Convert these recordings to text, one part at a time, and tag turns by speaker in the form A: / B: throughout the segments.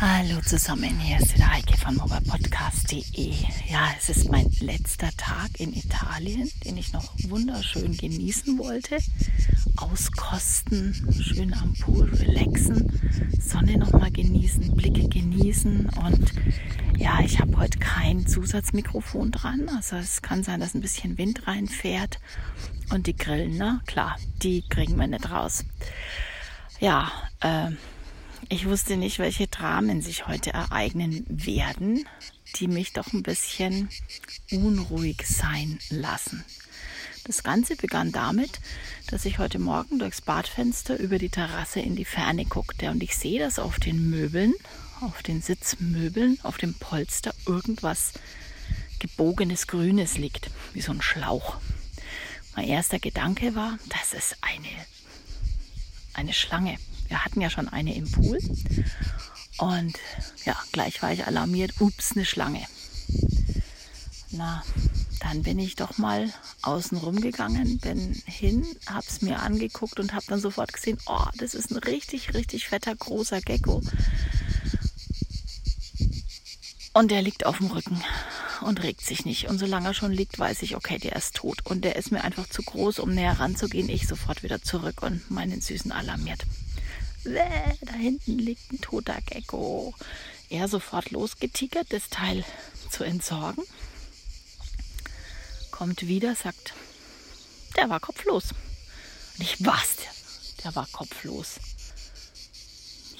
A: Hallo zusammen, hier ist der Heike von mobilepodcast.de. Ja, es ist mein letzter Tag in Italien, den ich noch wunderschön genießen wollte. Auskosten, schön am Pool relaxen, Sonne nochmal genießen, Blicke genießen und ja, ich habe heute kein Zusatzmikrofon dran. Also es kann sein, dass ein bisschen Wind reinfährt und die Grillen, ne? Klar, die kriegen wir nicht raus. Ja, äh, ich wusste nicht, welche Dramen sich heute ereignen werden, die mich doch ein bisschen unruhig sein lassen. Das Ganze begann damit, dass ich heute Morgen durchs Badfenster über die Terrasse in die Ferne guckte und ich sehe, dass auf den Möbeln, auf den Sitzmöbeln, auf dem Polster irgendwas gebogenes Grünes liegt, wie so ein Schlauch. Mein erster Gedanke war, das ist eine, eine Schlange. Wir hatten ja schon eine im Pool. Und ja, gleich war ich alarmiert, ups, eine Schlange. Na, dann bin ich doch mal außen rumgegangen, bin hin, hab's mir angeguckt und hab dann sofort gesehen, oh, das ist ein richtig, richtig fetter, großer Gecko. Und der liegt auf dem Rücken und regt sich nicht. Und solange er schon liegt, weiß ich, okay, der ist tot. Und der ist mir einfach zu groß, um näher ranzugehen. Ich sofort wieder zurück und meinen Süßen alarmiert da hinten liegt ein toter Gecko. Er sofort losgetigert, das Teil zu entsorgen. Kommt wieder, sagt, der war kopflos. Und ich, was? Der war kopflos.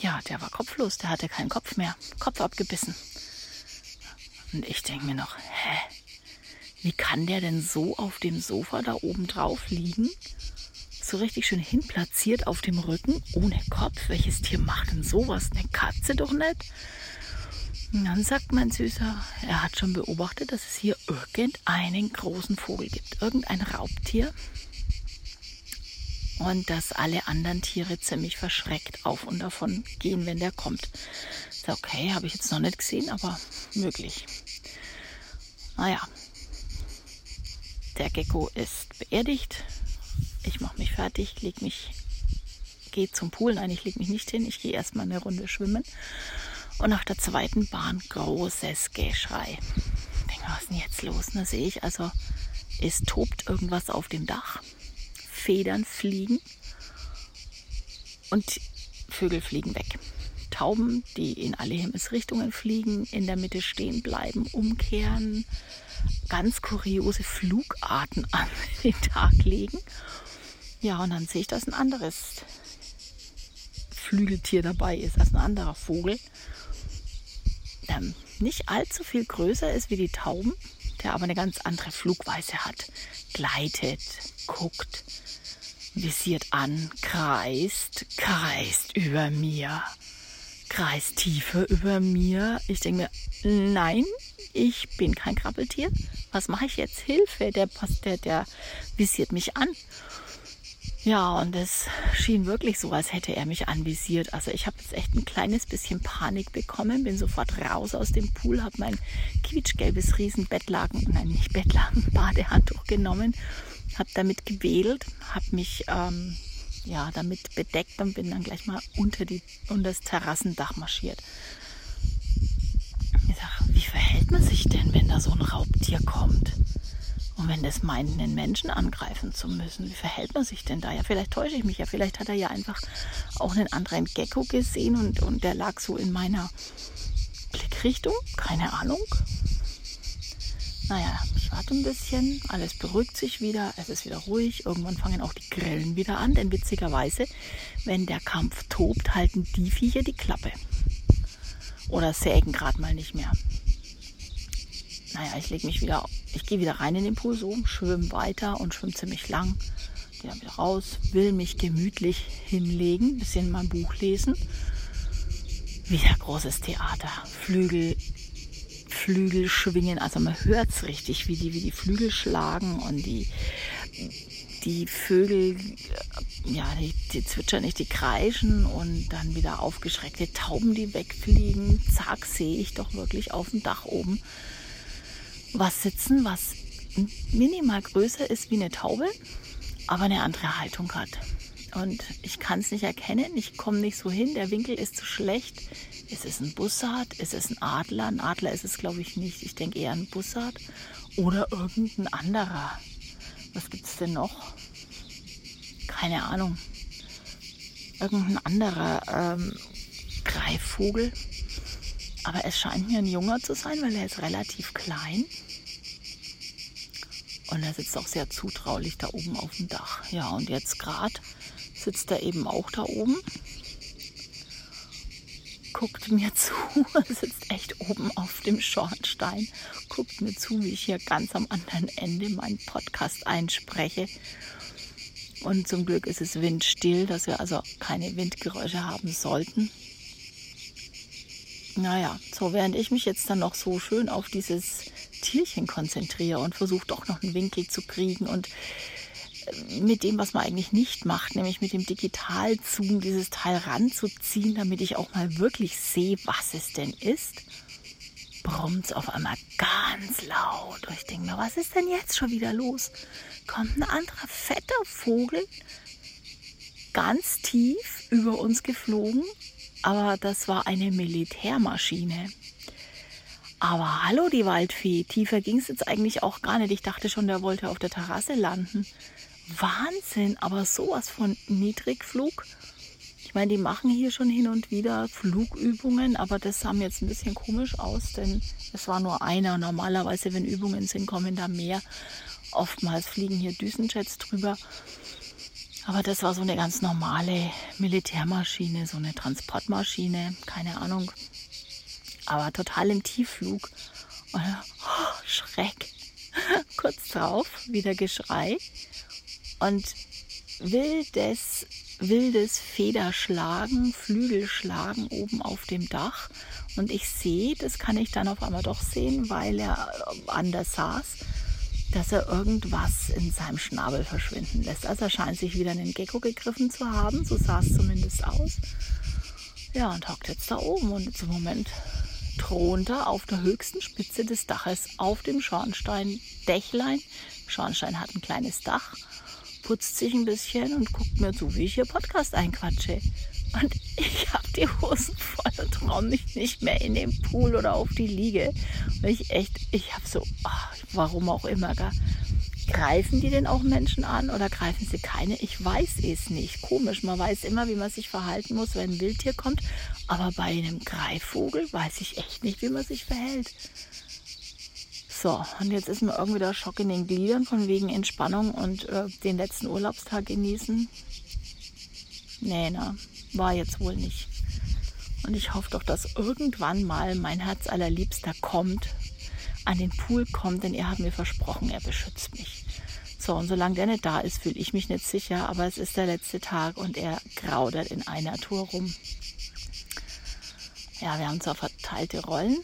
A: Ja, der war kopflos, der hatte keinen Kopf mehr. Kopf abgebissen. Und ich denke mir noch, hä? Wie kann der denn so auf dem Sofa da oben drauf liegen? So richtig schön hinplatziert auf dem Rücken, ohne Kopf. Welches Tier macht denn sowas? Eine Katze doch nicht. Und dann sagt mein Süßer, er hat schon beobachtet, dass es hier irgendeinen großen Vogel gibt, irgendein Raubtier. Und dass alle anderen Tiere ziemlich verschreckt auf und davon gehen, wenn der kommt. Ist okay, habe ich jetzt noch nicht gesehen, aber möglich. Naja, der Gecko ist beerdigt ich mache mich fertig, leg mich, gehe zum Pool. Nein, ich lege mich nicht hin. Ich gehe erstmal eine Runde schwimmen. Und nach der zweiten Bahn großes Geschrei. Ich denke, was ist denn jetzt los? Da sehe ich also, es tobt irgendwas auf dem Dach. Federn fliegen und Vögel fliegen weg. Tauben, die in alle Himmelsrichtungen fliegen, in der Mitte stehen bleiben, umkehren, ganz kuriose Flugarten an den Tag legen ja, und dann sehe ich, dass ein anderes Flügeltier dabei ist, also ein anderer Vogel, der nicht allzu viel größer ist wie die Tauben, der aber eine ganz andere Flugweise hat. Gleitet, guckt, visiert an, kreist, kreist über mir, kreist tiefer über mir. Ich denke mir, nein, ich bin kein Krabbeltier. Was mache ich jetzt? Hilfe, der, der, der visiert mich an. Ja, und es schien wirklich so, als hätte er mich anvisiert. Also ich habe jetzt echt ein kleines bisschen Panik bekommen, bin sofort raus aus dem Pool, habe mein quietschgelbes Riesenbettlaken, nein nicht Bettlaken, Badehandtuch genommen, habe damit gewedelt, habe mich ähm, ja damit bedeckt und bin dann gleich mal unter, die, unter das Terrassendach marschiert. Ich sage, wie verhält man sich denn, wenn da so ein Raubtier kommt? Und wenn das meint, einen Menschen angreifen zu müssen, wie verhält man sich denn da? Ja, vielleicht täusche ich mich ja. Vielleicht hat er ja einfach auch einen anderen Gecko gesehen und, und der lag so in meiner Blickrichtung. Keine Ahnung. Naja, ich warte ein bisschen, alles beruhigt sich wieder, es ist wieder ruhig. Irgendwann fangen auch die Grillen wieder an, denn witzigerweise, wenn der Kampf tobt, halten die Viecher die Klappe. Oder sägen gerade mal nicht mehr. Naja, ich lege mich wieder, ich gehe wieder rein in den Pool so, schwimme weiter und schwimme ziemlich lang. Gehe dann wieder raus, will mich gemütlich hinlegen, ein bisschen mein Buch lesen. Wieder großes Theater. Flügel, Flügel schwingen, also man hört es richtig, wie die, wie die Flügel schlagen und die, die Vögel, ja, die, die zwitschern nicht, die kreischen und dann wieder aufgeschreckte Tauben, die wegfliegen. Zack, sehe ich doch wirklich auf dem Dach oben was sitzen, was minimal größer ist wie eine Taube, aber eine andere Haltung hat. Und ich kann es nicht erkennen, ich komme nicht so hin, der Winkel ist zu schlecht. Ist es ein Bussard? Ist es ein Adler? Ein Adler ist es, glaube ich, nicht. Ich denke eher ein Bussard. Oder irgendein anderer. Was gibt es denn noch? Keine Ahnung. Irgendein anderer ähm, Greifvogel. Aber es scheint mir ein Junger zu sein, weil er ist relativ klein. Und er sitzt auch sehr zutraulich da oben auf dem Dach. Ja, und jetzt gerade sitzt er eben auch da oben guckt mir zu, sitzt echt oben auf dem Schornstein, guckt mir zu, wie ich hier ganz am anderen Ende meinen Podcast einspreche. Und zum Glück ist es windstill, dass wir also keine Windgeräusche haben sollten. Naja, so während ich mich jetzt dann noch so schön auf dieses Tierchen konzentriere und versuche doch noch einen Winkel zu kriegen und mit dem, was man eigentlich nicht macht, nämlich mit dem Digitalzoom dieses Teil ranzuziehen, damit ich auch mal wirklich sehe, was es denn ist, brummt es auf einmal ganz laut. Und ich denke mir, was ist denn jetzt schon wieder los? Kommt ein anderer fetter Vogel ganz tief über uns geflogen, aber das war eine Militärmaschine. Aber hallo, die Waldfee, tiefer ging es jetzt eigentlich auch gar nicht. Ich dachte schon, der wollte auf der Terrasse landen. Wahnsinn, aber sowas von Niedrigflug. Ich meine, die machen hier schon hin und wieder Flugübungen, aber das sah mir jetzt ein bisschen komisch aus, denn es war nur einer. Normalerweise, wenn Übungen sind, kommen da mehr. Oftmals fliegen hier Düsenjets drüber. Aber das war so eine ganz normale Militärmaschine, so eine Transportmaschine, keine Ahnung. Aber total im Tiefflug. Und, oh, Schreck. Kurz drauf, wieder Geschrei und wildes, wildes Federschlagen, Flügelschlagen oben auf dem Dach. Und ich sehe, das kann ich dann auf einmal doch sehen, weil er anders saß, dass er irgendwas in seinem Schnabel verschwinden lässt. Also er scheint sich wieder einen Gecko gegriffen zu haben, so sah es zumindest aus. Ja, und hockt jetzt da oben und zum Moment thront er auf der höchsten Spitze des Daches auf dem Schornstein-Dächlein. Schornstein hat ein kleines Dach putzt sich ein bisschen und guckt mir zu, wie ich hier Podcast einquatsche. Und ich habe die Hosen voll und traue mich nicht mehr in den Pool oder auf die Liege. Weil ich echt, ich habe so, ach, warum auch immer, gar, greifen die denn auch Menschen an oder greifen sie keine? Ich weiß es nicht. Komisch, man weiß immer, wie man sich verhalten muss, wenn ein Wildtier kommt. Aber bei einem Greifvogel weiß ich echt nicht, wie man sich verhält. So, und jetzt ist mir irgendwie der Schock in den Gliedern von wegen Entspannung und äh, den letzten Urlaubstag genießen. Nee, na, war jetzt wohl nicht. Und ich hoffe doch, dass irgendwann mal mein Herz allerliebster kommt, an den Pool kommt, denn er hat mir versprochen, er beschützt mich. So, und solange der nicht da ist, fühle ich mich nicht sicher, aber es ist der letzte Tag und er graudert in einer Tour rum. Ja, wir haben zwar verteilte Rollen,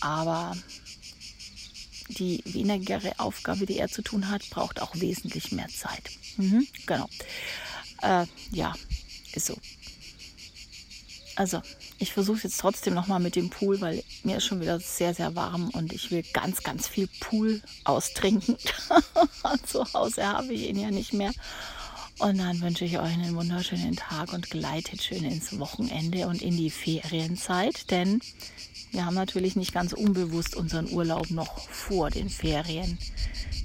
A: aber die wenigere Aufgabe, die er zu tun hat, braucht auch wesentlich mehr Zeit. Mhm, genau. Äh, ja, ist so. Also, ich versuche jetzt trotzdem nochmal mit dem Pool, weil mir ist schon wieder sehr, sehr warm und ich will ganz, ganz viel Pool austrinken. Zu Hause habe ich ihn ja nicht mehr. Und dann wünsche ich euch einen wunderschönen Tag und gleitet schön ins Wochenende und in die Ferienzeit, denn wir haben natürlich nicht ganz unbewusst unseren Urlaub noch vor den Ferien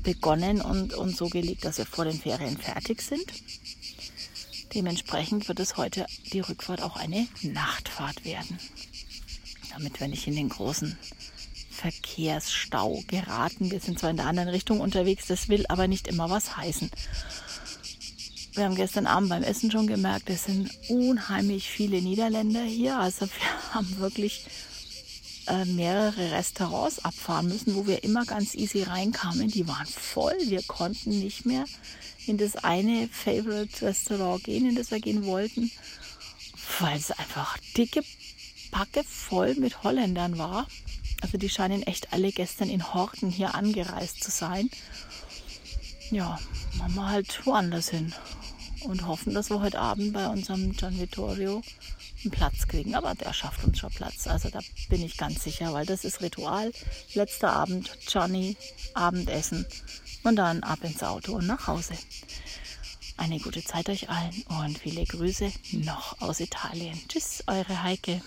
A: begonnen und uns so gelegt, dass wir vor den Ferien fertig sind. Dementsprechend wird es heute die Rückfahrt auch eine Nachtfahrt werden, damit wir nicht in den großen Verkehrsstau geraten. Wir sind zwar in der anderen Richtung unterwegs, das will aber nicht immer was heißen. Wir haben gestern Abend beim Essen schon gemerkt, es sind unheimlich viele Niederländer hier. Also wir haben wirklich äh, mehrere Restaurants abfahren müssen, wo wir immer ganz easy reinkamen. Die waren voll. Wir konnten nicht mehr in das eine Favorite Restaurant gehen, in das wir gehen wollten, weil es einfach dicke Packe voll mit Holländern war. Also die scheinen echt alle gestern in Horten hier angereist zu sein. Ja, machen wir halt woanders hin und hoffen, dass wir heute Abend bei unserem Gian Vittorio einen Platz kriegen. Aber der schafft uns schon Platz. Also da bin ich ganz sicher, weil das ist Ritual. Letzter Abend, Johnny, Abendessen und dann ab ins Auto und nach Hause. Eine gute Zeit euch allen und viele Grüße noch aus Italien. Tschüss, eure Heike.